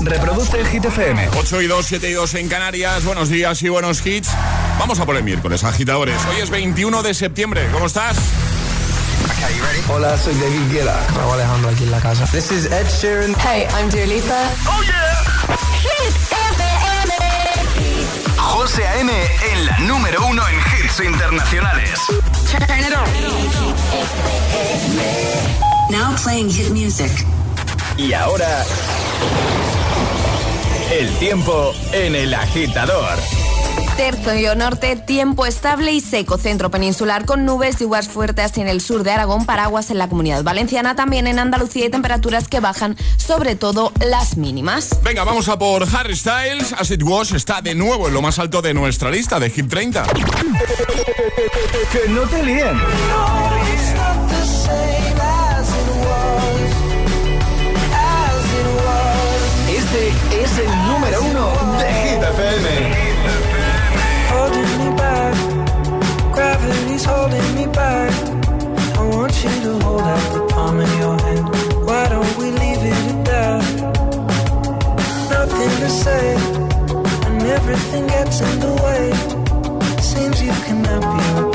Reproduce el Hit FM. 8 y 2, 7 y 2 en Canarias. Buenos días y buenos hits. Vamos a por el miércoles, agitadores. Hoy es 21 de septiembre. ¿Cómo estás? Hola, soy David Guetta. Raúl Alejandro aquí en la casa. This is Ed Sheeran. Hey, I'm Dua Lipa. ¡Oh, yeah! Hit FM. José A.M. en la número uno en hits internacionales. Turn it on. Now playing hit music. Y ahora... El tiempo en el agitador. Tercio norte, tiempo estable y seco. Centro peninsular con nubes y uvas fuertes en el sur de Aragón, paraguas en la comunidad valenciana, también en Andalucía y temperaturas que bajan, sobre todo las mínimas. Venga, vamos a por Harry Styles. As It Was está de nuevo en lo más alto de nuestra lista de Hit 30. Que no te líen. Este es el número uno de Hit FM. holding me back. Gravity's holding me back. I want you to hold out the palm of your hand. Why don't we leave it at that? Nothing to say, and everything gets in the way. Seems you cannot be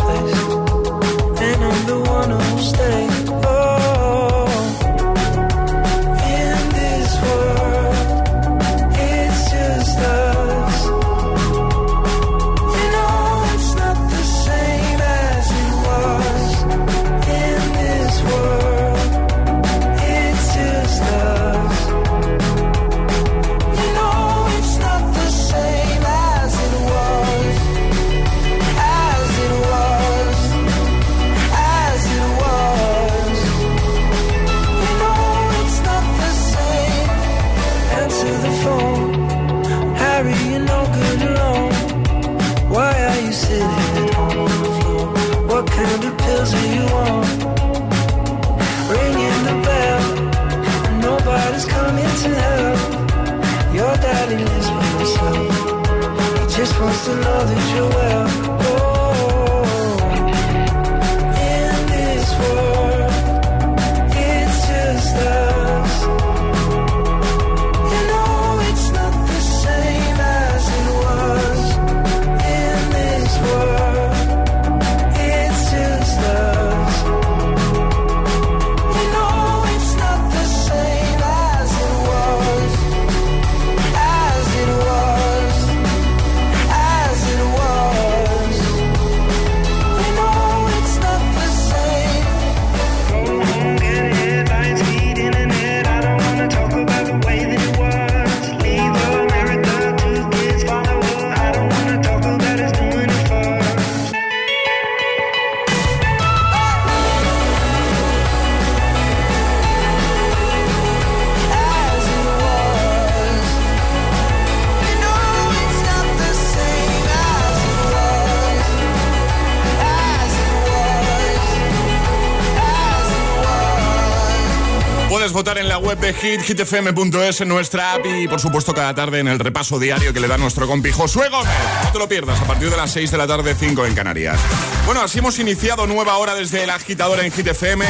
de Hit, hitfm.es, en nuestra app y, por supuesto, cada tarde en el repaso diario que le da nuestro compi Josué Gómez. No te lo pierdas, a partir de las 6 de la tarde, 5 en Canarias. Bueno, así hemos iniciado nueva hora desde el agitador en Hit FM.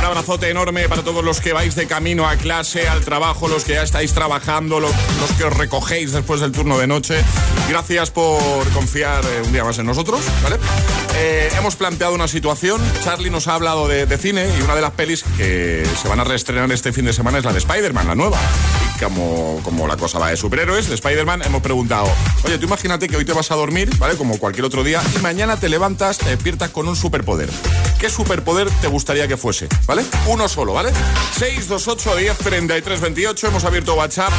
Un abrazote enorme para todos los que vais de camino a clase, al trabajo, los que ya estáis trabajando, los, los que os recogéis después del turno de noche. Gracias por confiar eh, un día más en nosotros. Eh, hemos planteado una situación. Charlie nos ha hablado de, de cine y una de las pelis que se van a reestrenar este fin de semana es la de Spider-Man, la nueva. Como, como la cosa va de superhéroes, de Spider-Man, hemos preguntado, oye, tú imagínate que hoy te vas a dormir, ¿vale? Como cualquier otro día, y mañana te levantas, te despiertas con un superpoder. ¿Qué superpoder te gustaría que fuese? ¿Vale? Uno solo, ¿vale? 628 10 33 28. Hemos abierto WhatsApp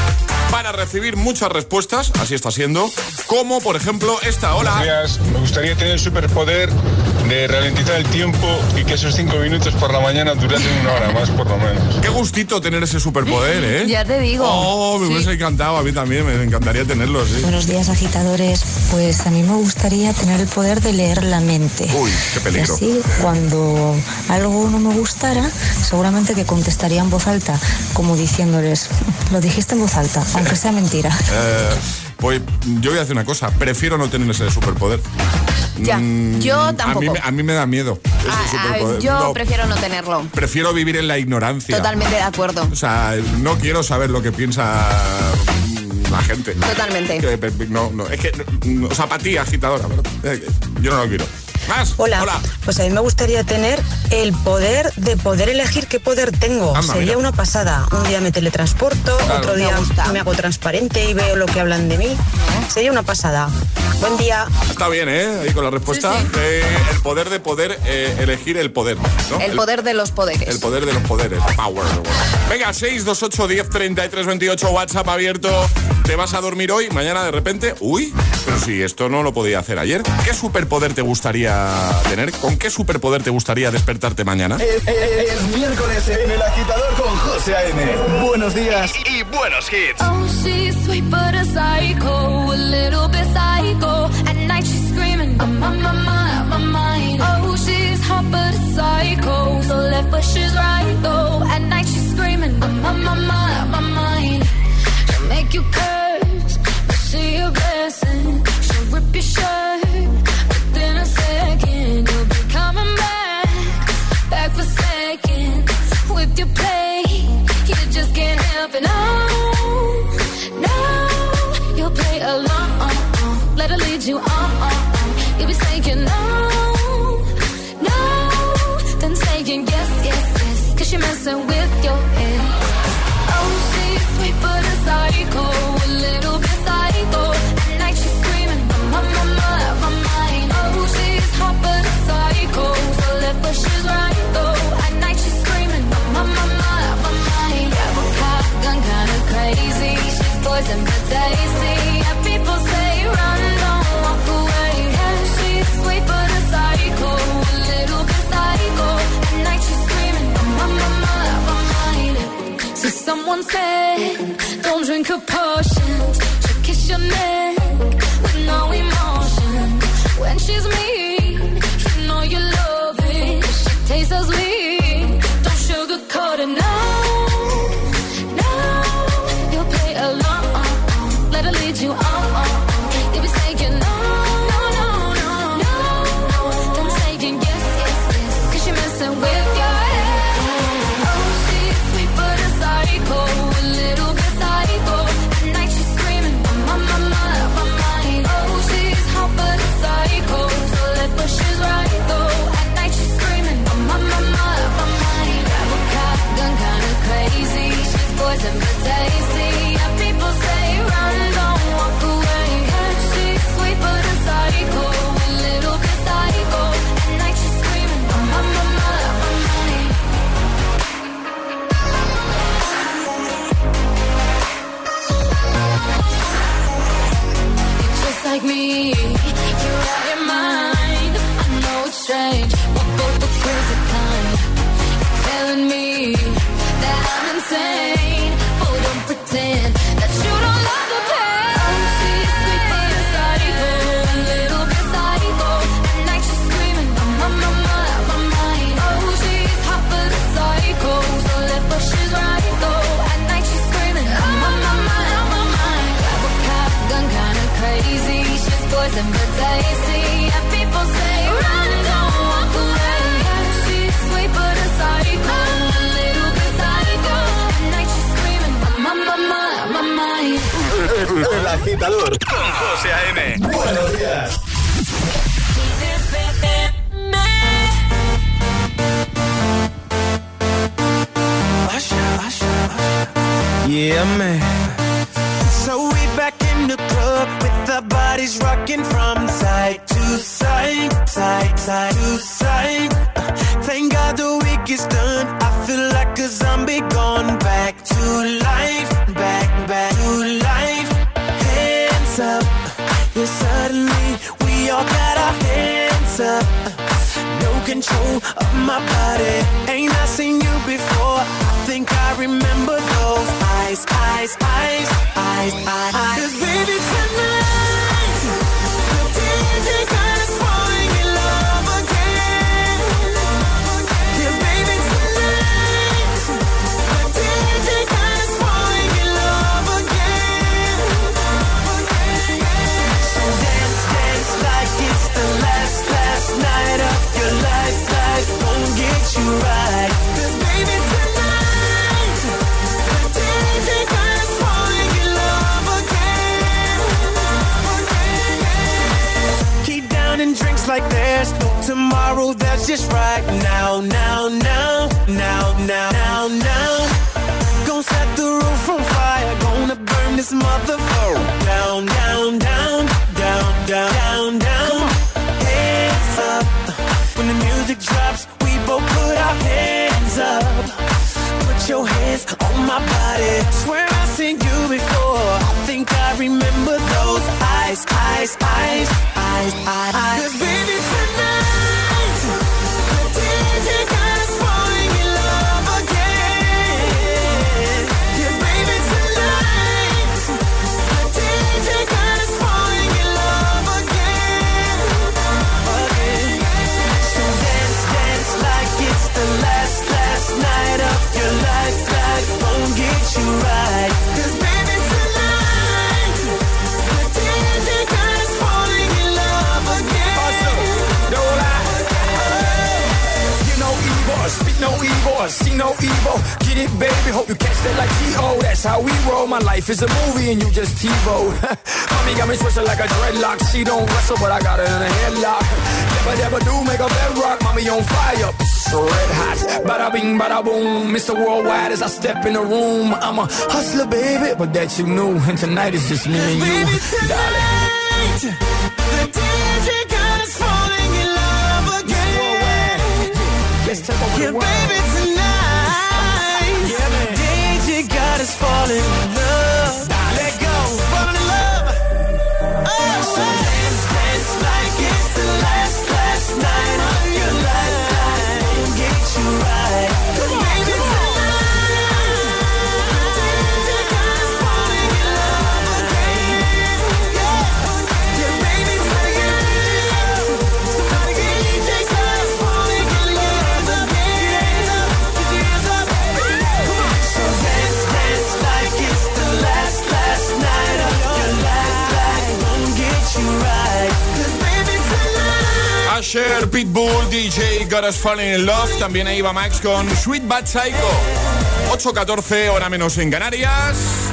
para recibir muchas respuestas, así está siendo, como por ejemplo esta. Hola. Buenos. Me gustaría tener el superpoder de ralentizar el tiempo y que esos cinco minutos por la mañana durasen una hora más, por lo menos. Qué gustito tener ese superpoder, ¿eh? Ya te digo. Oh, me Sí. hubiese encantado, a mí también, me encantaría tenerlo, sí. Buenos días, agitadores. Pues a mí me gustaría tener el poder de leer la mente. Uy, qué Y peligro. así, cuando algo no me gustara, seguramente que contestaría en voz alta, como diciéndoles, lo dijiste en voz alta, aunque sea mentira. Eh, Pues yo voy a hacer una cosa, prefiero no tener ese superpoder. Ya, Mm, yo A mí, tampoco. a mí me da miedo ese superpoder. yo No, prefiero no tenerlo. prefiero vivir en la ignorancia. Totalmente de acuerdo. O sea, no quiero saber lo que piensa mm, la gente. Totalmente. No, no, es que, mm, o sea, para ti, agitadora, pero, eh, yo no lo quiero. Más. Hola. Pues a mí me gustaría tener el poder de poder elegir qué poder tengo. Anda, Sería mira. una pasada. Un día me teletransporto, Claro. otro día me hago transparente y veo lo que hablan de mí. Sería una pasada. Buen día. Está bien, ¿eh? Ahí con la respuesta. Sí, sí. Eh, el poder de poder eh, elegir el poder. ¿no? El poder de los poderes. El poder de los poderes. Power. Venga, 628 10 33 28 WhatsApp abierto. ¿Te vas a dormir hoy? Mañana de repente. Uy, pero si esto no lo podía hacer ayer. ¿Qué superpoder te gustaría tener? ¿Con qué superpoder te gustaría despertarte mañana? Es, es- es miércoles en el agitador con José A.M. Buenos días y, y buenos hits. Oh, she's sweet but a psycho, a little bit psycho. At night she's screaming, I'm on my mind, my mind. Oh, she's hot but a psycho, so left but she's right though. At night she's screaming, I'm on my mind, my mind. She'll make you curse, but she a blessing. She'll rip your shirt with your play. Someone said, don't drink her potions. She'll up. No control of my body. Ain't I seen you before? I think I remember those eyes, eyes, eyes, eyes, eyes. Cause baby tonight, the DJ got us like there's tomorrow. That's just right now, now, now, now, now, now, now. Gonna set the roof on fire. Gonna burn this motherfucker down, down, down, down, down, down, down. Hands up when the music drops. Put our hands up. Put your hands on my body. Swear I've seen you before. I think I remember those eyes, eyes, eyes, eyes, eyes. eyes. Cause baby tonight, see no evil. Get it, baby, hope you catch that like T.O. That's how we roll. My life is a movie and you just TiVo. Mommy got me twisted like a dreadlock. She don't wrestle, but I got her in a headlock. Never, never do make a bedrock. Mommy on fire, red hot. Bada bing, bada boom. Mr. Worldwide as I step in the room. I'm a hustler, baby, but that you knew. And tonight is just me and you, Baby darling. tonight, the DJ got us falling in love again. Let's take over Yeah, the world. baby tonight, the DJ got us falling in love. Asher, Pitbull, DJ Got Us Falling in Love. También ahí va Max con Sweet Bad Psycho. 8.14, hora menos en Canarias.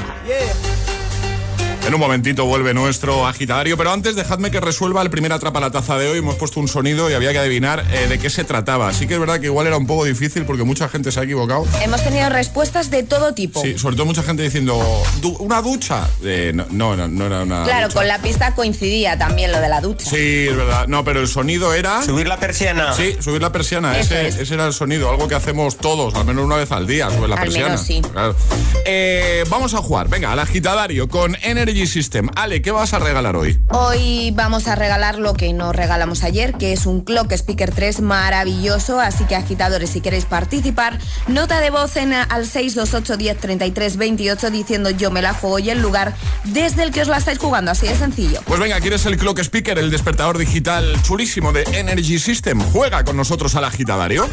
En un momentito vuelve nuestro agitario, pero antes dejadme que resuelva el primer atrapa la taza de hoy. Hemos puesto un sonido y había que adivinar eh, de qué se trataba. Así que es verdad que igual era un poco difícil porque mucha gente se ha equivocado. Hemos tenido respuestas de todo tipo. Sí, sobre todo mucha gente diciendo, "Du- ¿una ducha? Eh, no, no, no, no era una Claro, ducha. con la pista coincidía también lo de la ducha. Sí, es verdad. No, pero el sonido era... Subir la persiana. Sí, subir la persiana, ese, es. ese era el sonido, algo que hacemos todos, al menos una vez al día, subir la Al persiana. menos sí. Claro. Eh, vamos a jugar, venga, al agitadario con Energy System. Ale, ¿qué vas a regalar hoy? Hoy vamos a regalar lo que nos regalamos ayer, que es un Clock Speaker 3 maravilloso. Así que, agitadores, si queréis participar, nota de voz en, al 628 10 33 28 diciendo yo me la juego y el lugar desde el que os la estáis jugando. Así de sencillo. Pues venga, ¿quieres el Clock Speaker, el despertador digital chulísimo de Energy System? Juega con nosotros al agitadario.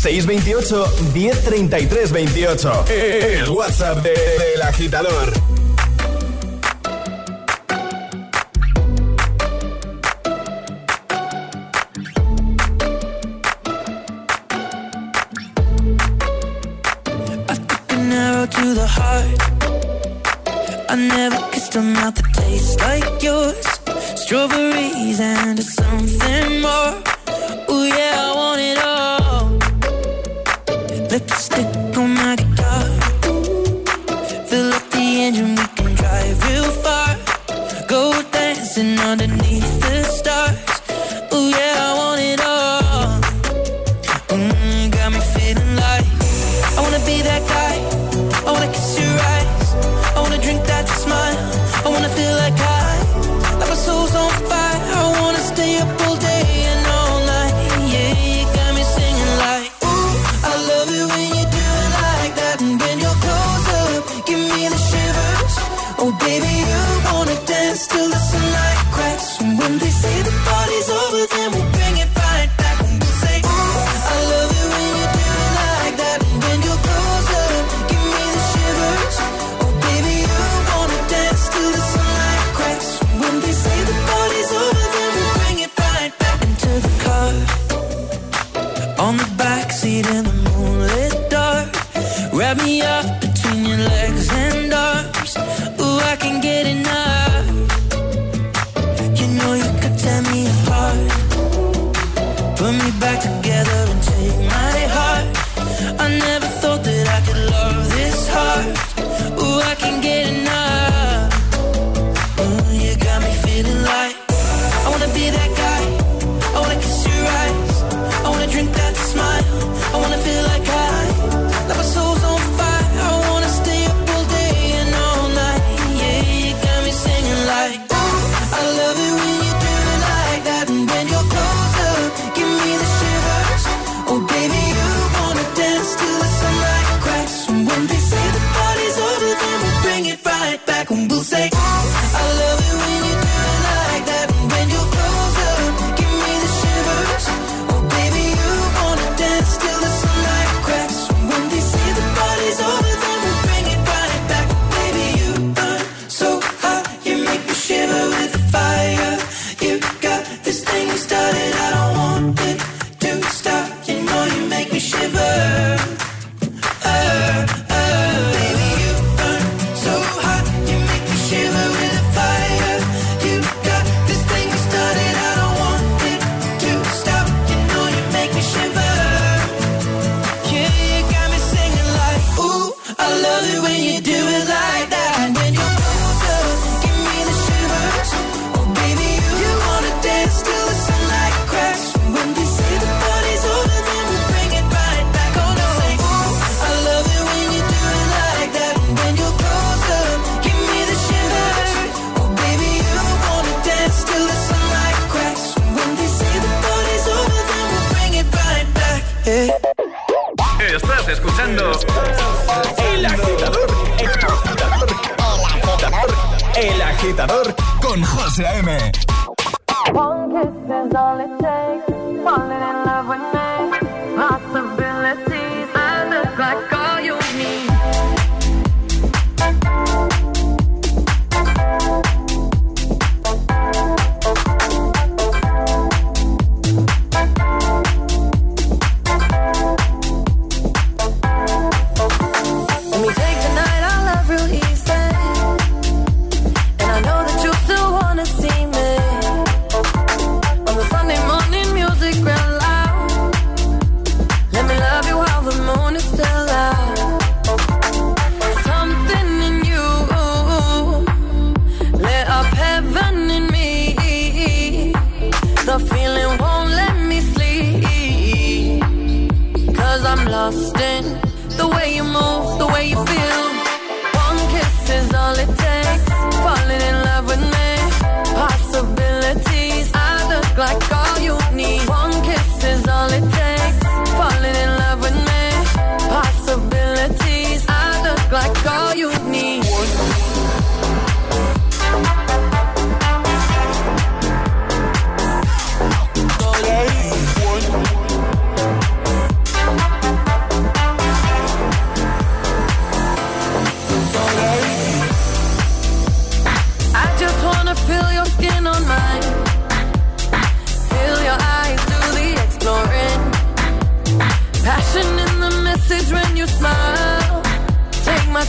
628 1033 28. El WhatsApp de- del agitador. Tastes like yours. Strawberries and something more. Oh yeah, Wrap me up between your legs and con José A.M.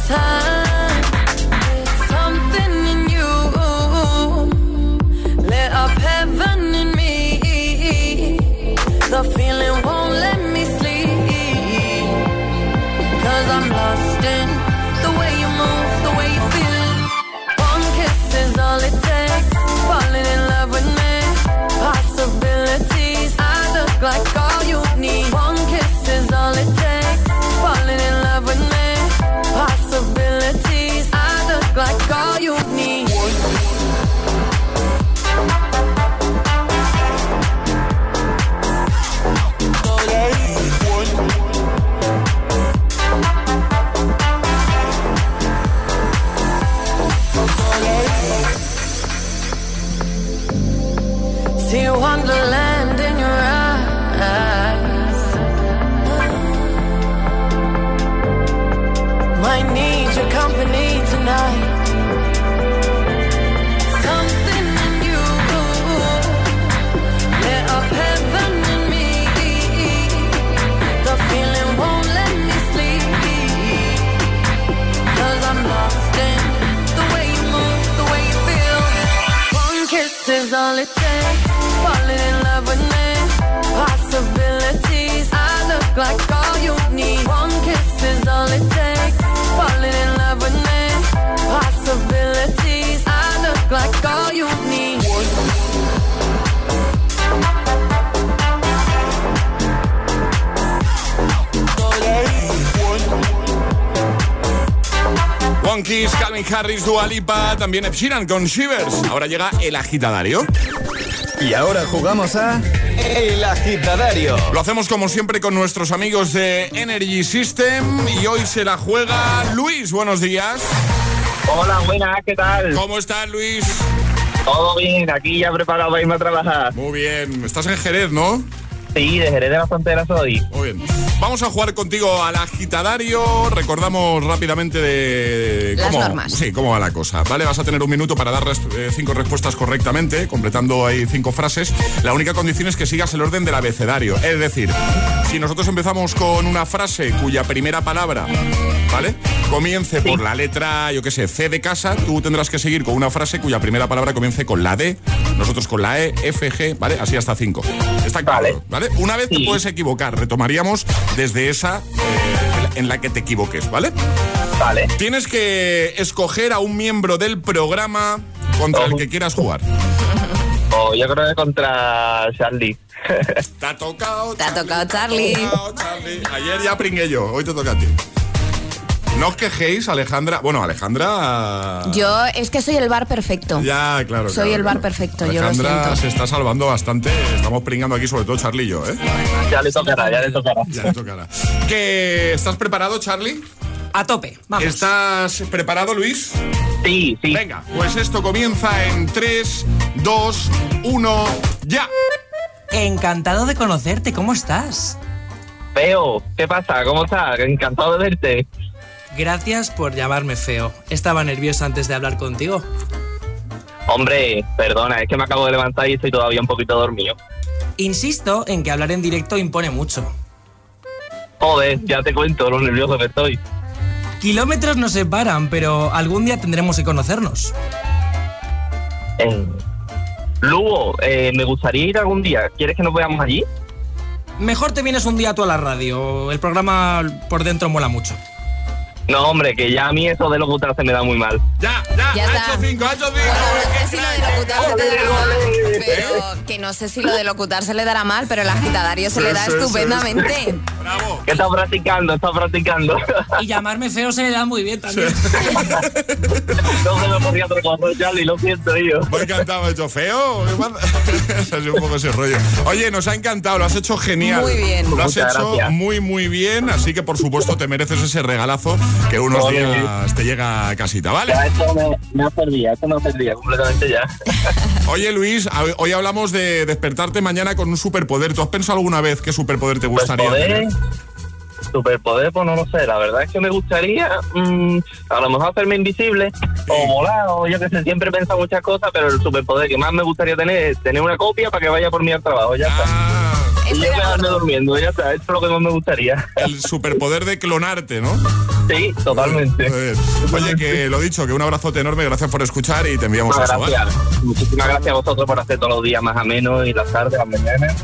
time. Calvin Harris, Dua Lipa, también Ed Sheeran con Shivers. Ahora llega el agitadario. Y ahora jugamos a El Agitadario. Lo hacemos como siempre con nuestros amigos de Energy System y hoy se la juega Luis. Buenos días. Hola, buenas, ¿qué tal? ¿Cómo estás, Luis? Todo bien, aquí ya preparado para irme a trabajar. Muy bien. Estás en Jerez, ¿no? Sí, de Jerez de la Frontera soy. Muy bien. Vamos a jugar contigo al agitadario. Recordamos rápidamente de Las cómo, normas. Sí, cómo va la cosa. Vale, vas a tener un minuto para dar eh, cinco respuestas correctamente, completando ahí cinco frases. La única condición es que sigas el orden del abecedario. Es decir, si nosotros empezamos con una frase cuya primera palabra, ¿vale? Comience por la letra, yo qué sé, C de casa, tú tendrás que seguir con una frase cuya primera palabra comience con la D, nosotros con la E, F, G, ¿vale? Así hasta cinco. Está claro, ¿vale? Una vez te puedes equivocar, retomaríamos desde esa eh, en la que te equivoques, ¿vale? Vale. Tienes que escoger a un miembro del programa contra el que quieras jugar. Oh, yo creo que contra Charlie. Te ha tocado. Te ha tocado Charlie. Charlie. Ayer ya pringué yo, hoy te toca a ti. No os quejéis, Alejandra. Bueno, Alejandra. Yo es que soy el bar perfecto. Ya, claro. Soy claro, el bar perfecto, yo lo Alejandra siento. se está salvando bastante. Estamos pringando aquí, sobre todo Charlie y yo, ¿eh? Ya le tocará, ya le tocará. Ya le tocará. ¿Que ¿Estás preparado, Charlie? A tope, vamos. ¿Estás preparado, Luis? Sí, sí. Venga, pues esto comienza en 3, 2, 1, ya. Encantado de conocerte, ¿cómo estás? Feo, ¿qué pasa? ¿Cómo estás? Encantado de verte. Gracias por llamarme feo. Estaba nervioso antes de hablar contigo. Hombre, perdona, es que me acabo de levantar y estoy todavía un poquito dormido. Insisto en que hablar en directo impone mucho. Joder, ya te cuento lo nervioso que estoy. Kilómetros nos separan, pero algún día tendremos que conocernos. Eh, Lugo, eh, me gustaría ir algún día. ¿Quieres que nos veamos allí? Mejor te vienes un día tú a la radio. El programa por dentro mola mucho. No, hombre, que ya a mí eso de locutar se me da muy mal. Ya, ya, Ya ha está. hecho 5, ha hecho 5. No sé si lo de locutar se te dará mal, pero que no sé si lo de locutar se le dará mal, pero el agitadario se Sí, le da sí, sí, estupendamente. Bravo. ¿Qué estás practicando? ¿Estás practicando? Y llamarme feo se le da muy bien también. no se me podía cosa, Charlie, lo siento, yo. Me ha encantado, hecho feo. Sido un poco ese rollo. Oye, nos ha encantado, lo has hecho genial. Muy bien. Lo has Muchas hecho gracias. muy, muy bien. Así que, por supuesto, te mereces ese regalazo que unos Joder. días te llega a casita, ¿vale? Ya, esto me, me ha servido, esto me ha servido completamente ya. Oye, Luis, hoy hablamos de despertarte mañana con un superpoder. ¿Tú has pensado alguna vez qué superpoder te gustaría Superpoder, tener? superpoder, pues no lo sé. La verdad es que me gustaría mm, a lo mejor hacerme invisible o volar o yo que sé. Siempre he pensado muchas cosas, pero el superpoder que más me gustaría tener es tener una copia para que vaya por mí al trabajo. Ya está. Ah, Y yo quedarme durmiendo, ya está. Eso es lo que más me gustaría. el superpoder de clonarte, ¿no? Sí, totalmente. Oye, que lo dicho, que un abrazote enorme, gracias por escuchar y te enviamos eso, ¿vale? gracias. Muchísimas gracias a vosotros por hacer todos los días más ameno y las tardes, las mañanas.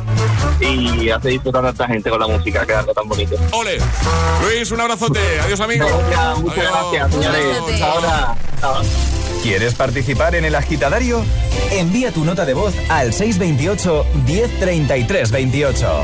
Y hacer disfrutar a esta gente con la música, que es algo tan bonito. Ole. Luis, un abrazote. Adiós, amigo. Muchas Adiós. gracias, señores. Ahora. Chao. ¿Quieres participar en el agitadario? Envía tu nota de voz al 628 1033 28.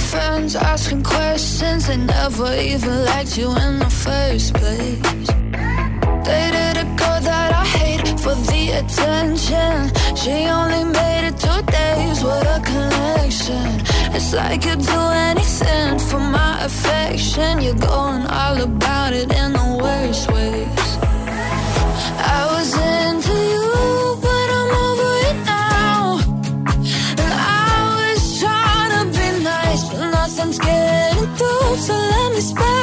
friends, asking questions. They never even liked you in the first place. Dated a girl that I hate for the attention. She only made it two days with a connection. It's like you'd do anything for my affection. You're going all about it in the worst ways. I was into you, So let me spell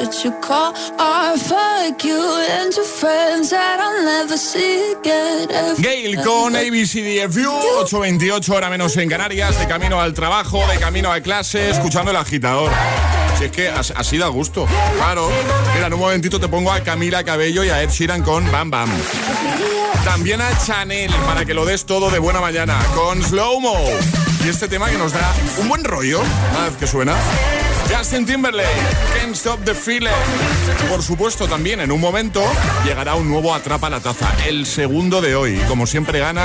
what you call art. Fuck you and your friends that I'll never see again. Gail con ABCDFU, 8.28 hora menos en Canarias, de camino al trabajo, de camino a clase, escuchando el agitador. Si es que así da gusto. Claro. Mira, en un momentito te pongo a Camila Cabello y a Ed Sheeran con Bam Bam. También a Chanel, para que lo des todo de buena mañana, con Slow Mo. Y este tema que nos da un buen rollo, cada vez que suena. Justin Timberlake, Can't Stop the Feeling. Por supuesto, también en un momento llegará un nuevo Atrapa la Taza, el segundo de hoy. Como siempre gana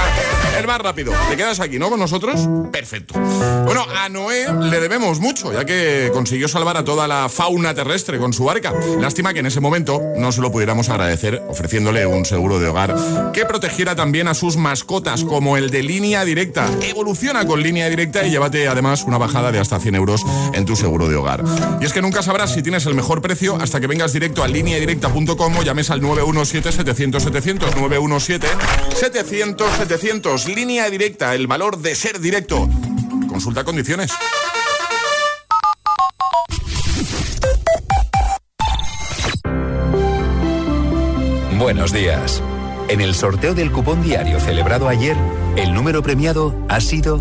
el más rápido. ¿Te quedas aquí, no? Con nosotros. Perfecto. Bueno, a Noé le debemos mucho, ya que consiguió salvar a toda la fauna terrestre con su barca. Lástima que en ese momento no se lo pudiéramos agradecer ofreciéndole un seguro de hogar que protegiera también a sus mascotas, como el de línea directa. Evoluciona con línea directa y llévate además una bajada de hasta 100 euros en tu seguro de hogar. Y es que nunca sabrás si tienes el mejor precio hasta que vengas directo a lineadirecta.com o llames al 917-700-700. 917-700-700. Línea directa, el valor de ser directo. Consulta condiciones. Buenos días. En el sorteo del cupón diario celebrado ayer, el número premiado ha sido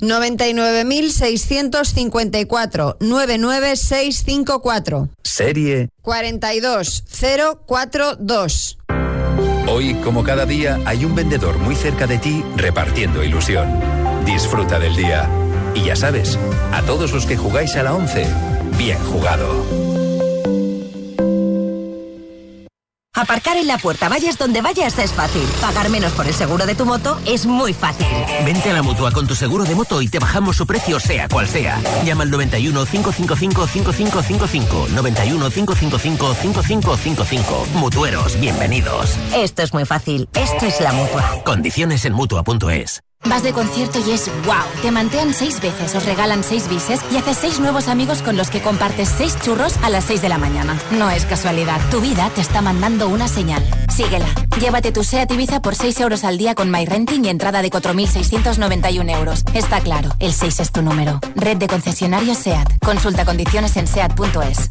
99.654 99654 serie. 42042. Hoy, como cada día, hay un vendedor muy cerca de ti repartiendo ilusión. Disfruta del día. Y ya sabes, a todos los que jugáis a la 11, bien jugado. Aparcar en la puerta, vayas donde vayas, es fácil. Pagar menos por el seguro de tu moto es muy fácil. Vente a la mutua con tu seguro de moto y te bajamos su precio, sea cual sea. Llama al 91 555 5555. 91 555 5555. Mutueros, bienvenidos. Esto es muy fácil. Esto es la mutua. Condiciones en mutua.es. Vas de concierto y es wow. Te mantean seis veces, os regalan seis bises y haces seis nuevos amigos con los que compartes seis churros a las seis de la mañana. No es casualidad, tu vida te está mandando una señal. Síguela. Llévate tu SEAT Ibiza por 6 euros al día con MyRenting y entrada de 4.691 euros. Está claro, el 6 es tu número. Red de concesionarios SEAT. Consulta condiciones en SEAT.es.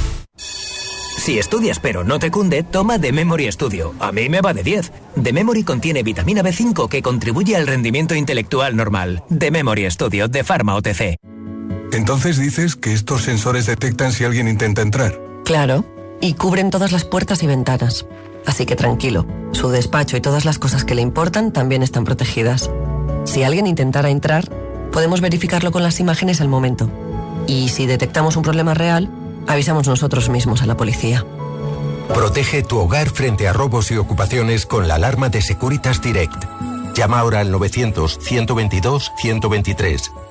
Si estudias pero no te cunde, toma The Memory Studio. A mí me va de 10. The Memory contiene vitamina B5 que contribuye al rendimiento intelectual normal. The Memory Studio de Pharma OTC. Entonces dices que estos sensores detectan si alguien intenta entrar. Claro, y cubren todas las puertas y ventanas. Así que tranquilo, su despacho y todas las cosas que le importan también están protegidas. Si alguien intentara entrar, podemos verificarlo con las imágenes al momento. Y si detectamos un problema real, avisamos nosotros mismos a la policía. Protege tu hogar frente a robos y ocupaciones con la alarma de Securitas Direct. Llama ahora al 900-122-123.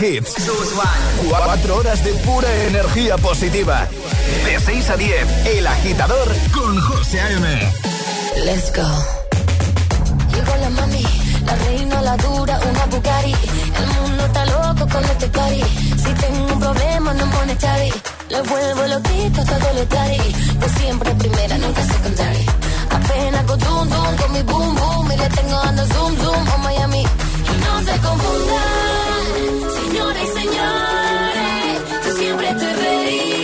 Hits. Cuatro horas de pura energía positiva. De 6 a 10, El Agitador con José A.M. Let's go. Llegó la mami, la reina, la dura, una Bugatti. El mundo está loco con este party. Si tengo un problema, no pone chavi. Le vuelvo loquito todo lo tari. Pues siempre primera, nunca secondary. Apenas con zoom, zoom, con mi boom, boom. Y le tengo dando zoom, zoom, a Miami. Y no se confundan, señores señores. Yo siempre estoy ready.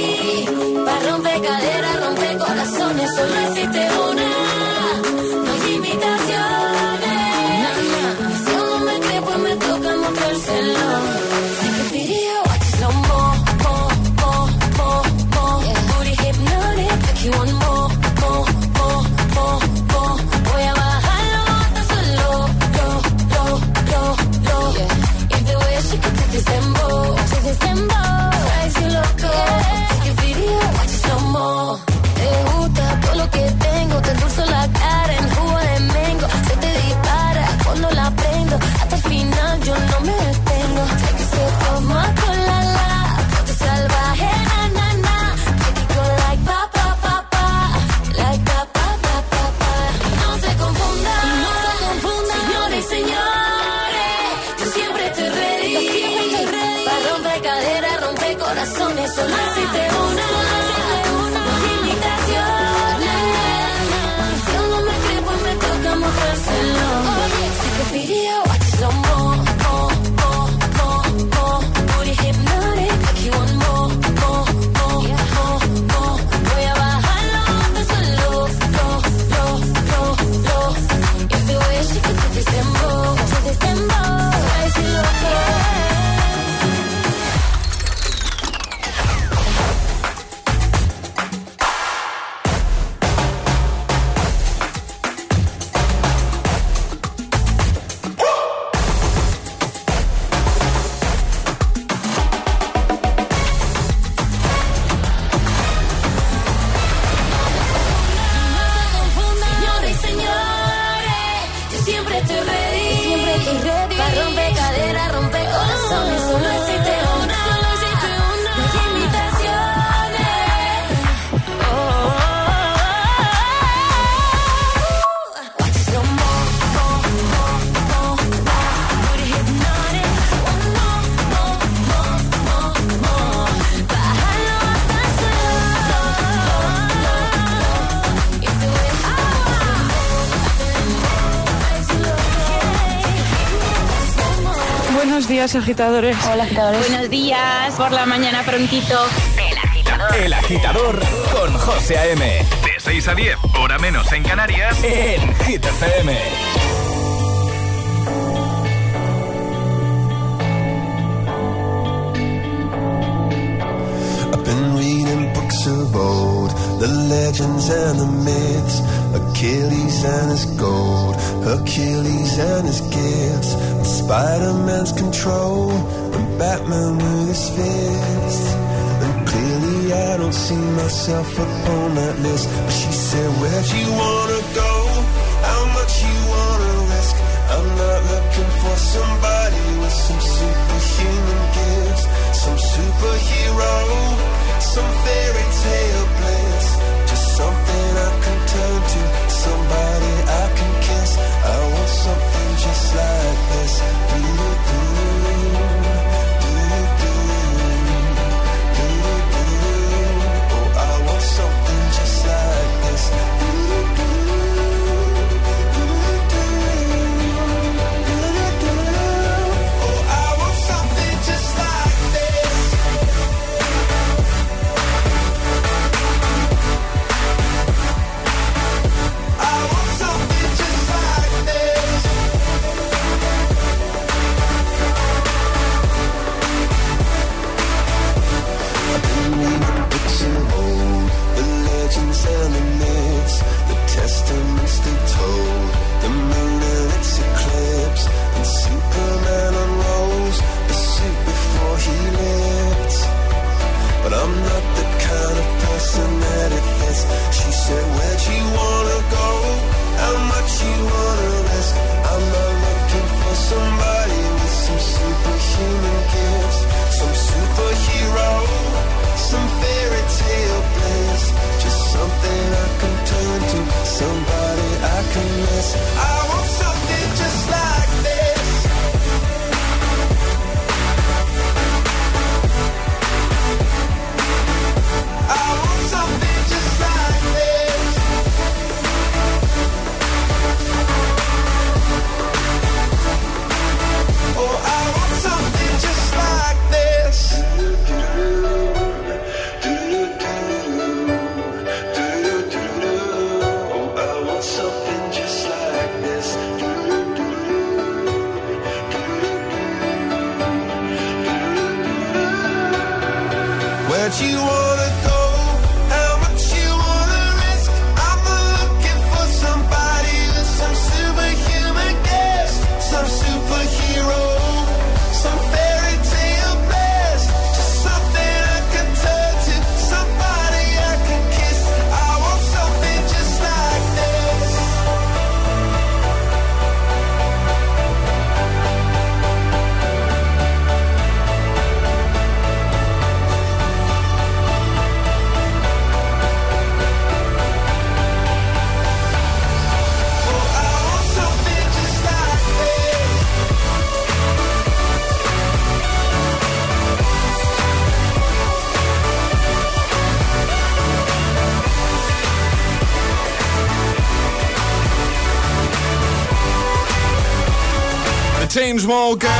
Días, agitadores. Hola, agitadores. Buenos días, por la mañana prontito. El Agitador con José A.M. De 6 a 10, hora menos en Canarias, en Hit FM. I've been reading books of old, the legends and the myths, Achilles and his gold, Hercules and his gifts, and Spider-Man's control, and Batman with his fists. And clearly I don't see myself upon that list. But she said, Where'd you wanna go? How much you wanna risk? I'm not looking for somebody with some superhuman gifts, some superhero, some fairy tale bliss. I can turn to, somebody I can kiss. I want something just like this. Chainsmokers,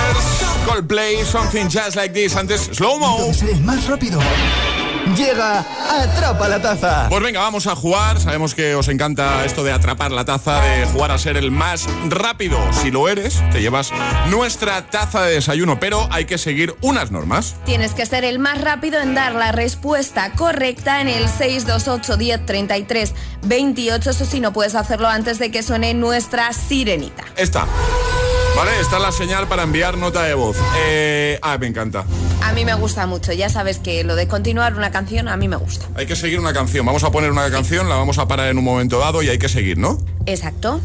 Coldplay, Something Just Like This. Antes, Slow Mo. el más rápido. Llega Atrapa la Taza. Pues venga, vamos a jugar. Sabemos que os encanta esto de atrapar la taza, de jugar a ser el más rápido. Si lo eres, te llevas nuestra taza de desayuno, pero hay que seguir unas normas. Tienes que ser el más rápido en dar la respuesta correcta en el 628 10 33 28. Eso sí, no puedes hacerlo antes de que suene nuestra sirenita. Esta. ¿Vale? Esta es la señal para enviar nota de voz. Eh, ah, me encanta. A mí me gusta mucho. Ya sabes que lo de continuar una canción a mí me gusta. Hay que seguir una canción. Vamos a poner una canción, la vamos a parar en un momento dado y hay que seguir, ¿no? Exacto.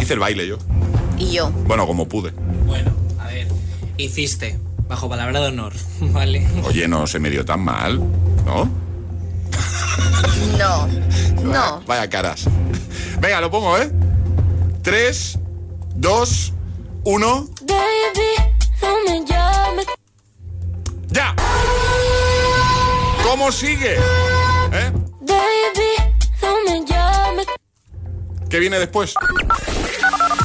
Hice el baile yo. Y yo. Bueno, como pude. Bueno, a ver. Hiciste, bajo palabra de honor. Vale. Oye, no se me dio tan mal, ¿no? No. No. Vaya caras. Venga, lo pongo, ¿eh? 3, 2, 1. Baby, no me llames. ¡Ya! ¿Cómo sigue? ¿Eh? ¿Qué viene después?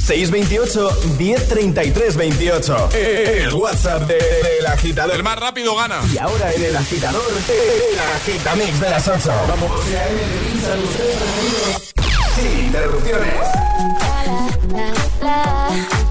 628 1033 28. El WhatsApp de- del agitador. El más rápido gana. Y ahora en el agitador, el agitamix de las 8. Vamos. Sin interrupciones. I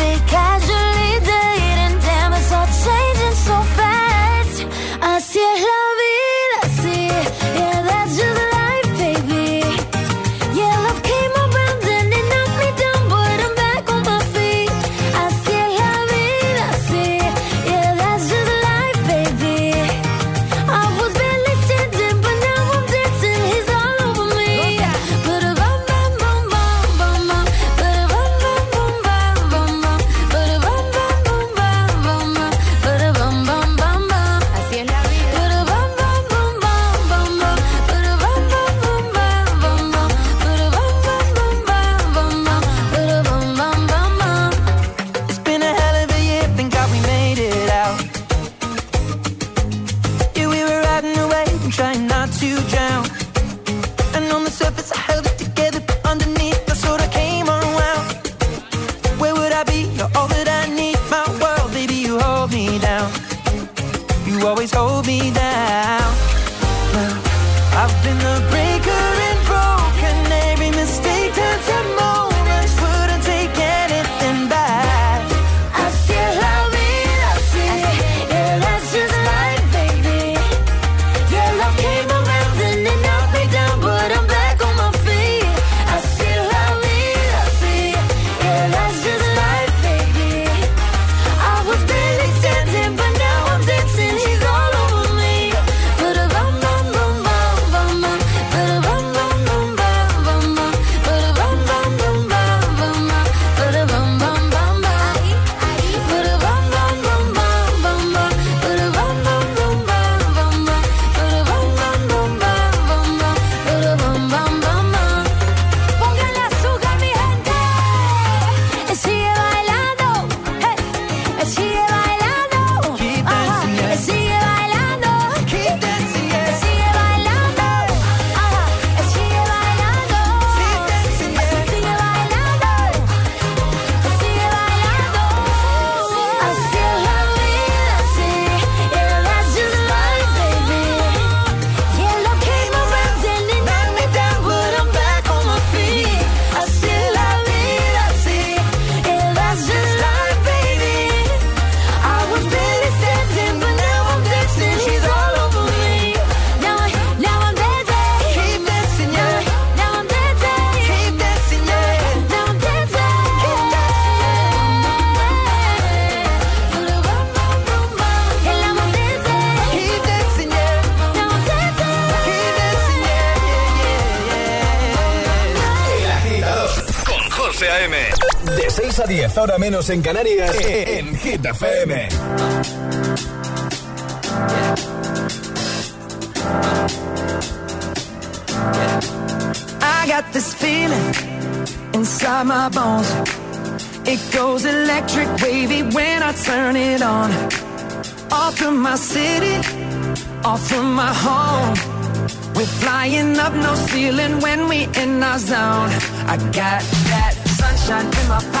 menos en Canarias, eh, eh, en Hit FM. I got this feeling inside my bones. It goes electric wavy when I turn it on. Off from my city, off from my home. We're flying up no ceiling when we in our zone. I got that sunshine in my pocket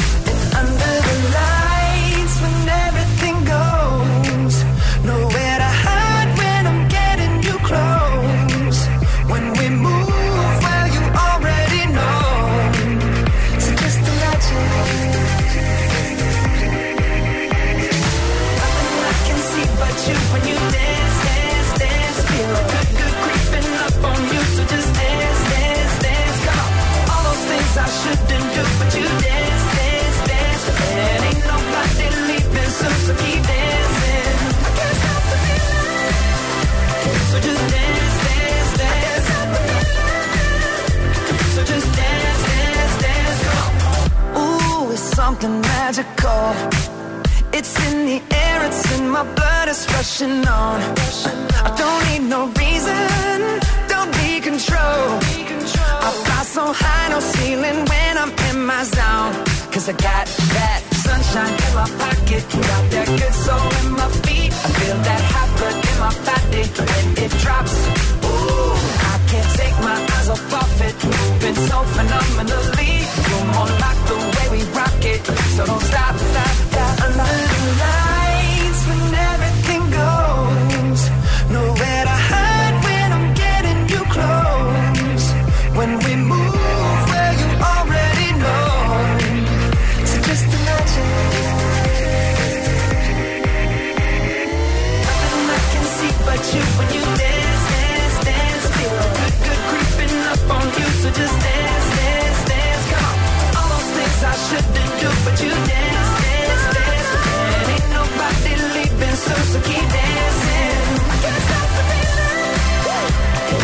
Yeah.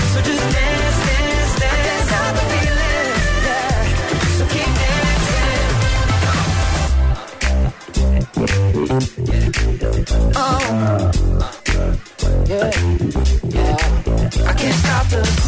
So keep dancing. Oh. Yeah, yeah. I can't stop the.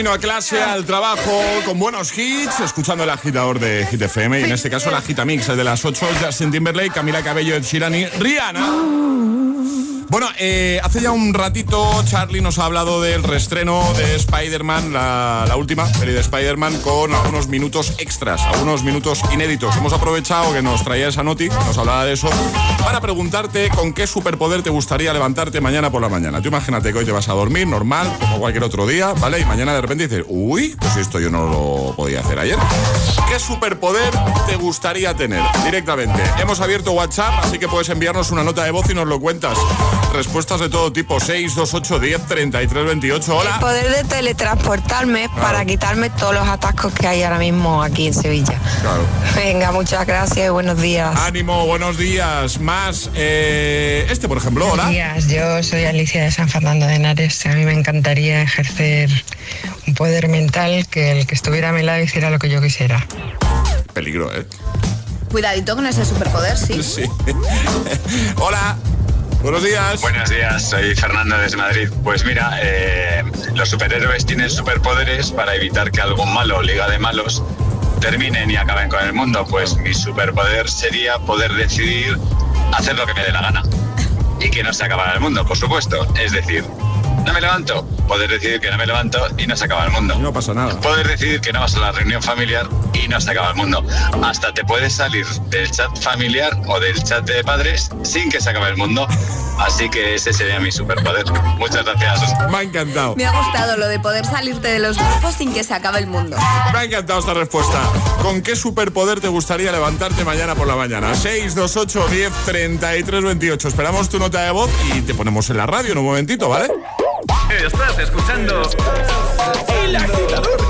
Camino a clase, al trabajo, con buenos hits, escuchando el agitador de Hit FM y en este caso la Gita Mix, el de las 8, Justin Timberlake, Camila Cabello, Ed Sheeran y Rihanna. Bueno, eh, hace ya un ratito Charlie nos ha hablado del restreno de Spider-Man, la, última serie de Spider-Man, con algunos minutos extras, algunos minutos inéditos. Hemos aprovechado que nos traía esa noti, nos hablaba de eso, para preguntarte con qué superpoder te gustaría levantarte mañana por la mañana. Tú imagínate que hoy te vas a dormir normal, como cualquier otro día, ¿vale? Y mañana de repente dices, uy, pues esto yo no lo podía hacer ayer. ¿Qué superpoder te gustaría tener? Directamente. Hemos abierto WhatsApp, así que puedes enviarnos una nota de voz y nos lo cuentas. Respuestas de todo tipo, 628 10 33 28. Hola. El poder de teletransportarme para quitarme todos los atascos que hay ahora mismo aquí en Sevilla. Claro. Venga, muchas gracias y buenos días. Ánimo, buenos días. Más, eh, este por ejemplo, Buenos hola. días, yo soy Alicia de San Fernando de Henares. A mí me encantaría ejercer un poder mental que el que estuviera a mi lado hiciera lo que yo quisiera. Peligro, ¿eh? Cuidadito con ese superpoder, sí. Sí. hola. Buenos días. Buenos días, soy Fernando desde Madrid. Pues mira, eh, los superhéroes tienen superpoderes para evitar que algo malo o liga de malos terminen y acaben con el mundo. Pues mi superpoder sería poder decidir hacer lo que me dé la gana. Y que no se acabara el mundo, por supuesto. Es decir, no me levanto, poder decidir que no me levanto y no se acaba el mundo. No pasa nada. Poder decidir que no vas a la reunión familiar y no se acaba el mundo. Hasta te puedes salir del chat familiar o del chat de padres sin que se acabe el mundo. Así que ese sería mi superpoder. Muchas gracias. Me ha encantado. Me ha gustado lo de poder salirte de los grupos sin que se acabe el mundo. Me ha encantado esta respuesta. ¿Con qué superpoder te gustaría levantarte mañana por la mañana? 628 10 33 28. Esperamos tu nota de voz y te ponemos en la radio en un momentito, ¿vale? Estás escuchando El Agitador.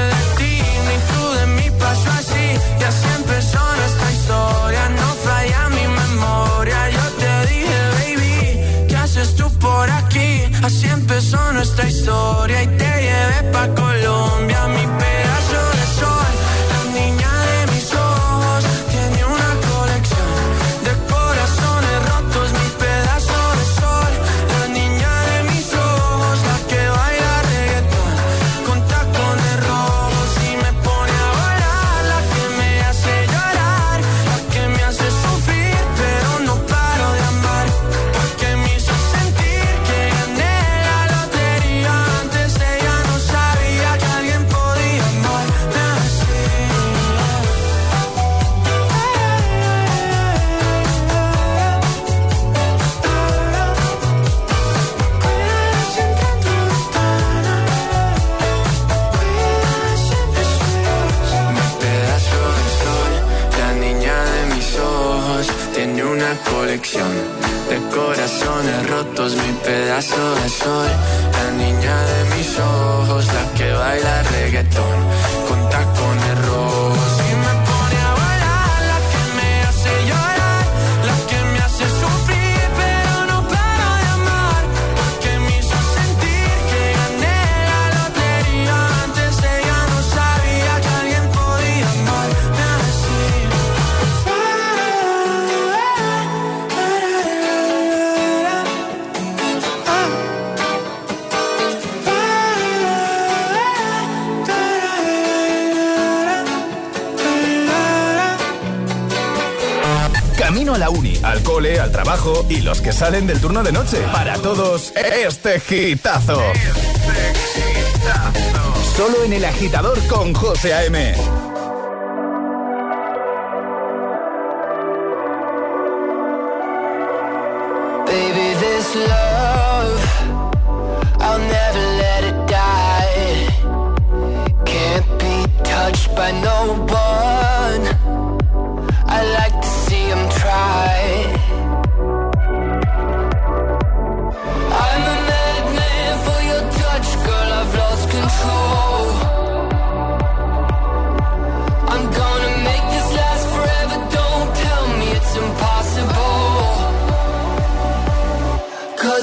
al trabajo y los que salen del turno de noche. Para todos, este gitazo. Este gitazo. Solo en el agitador con José A.M. Baby, this love, I'll never let it die. Can't be touched by no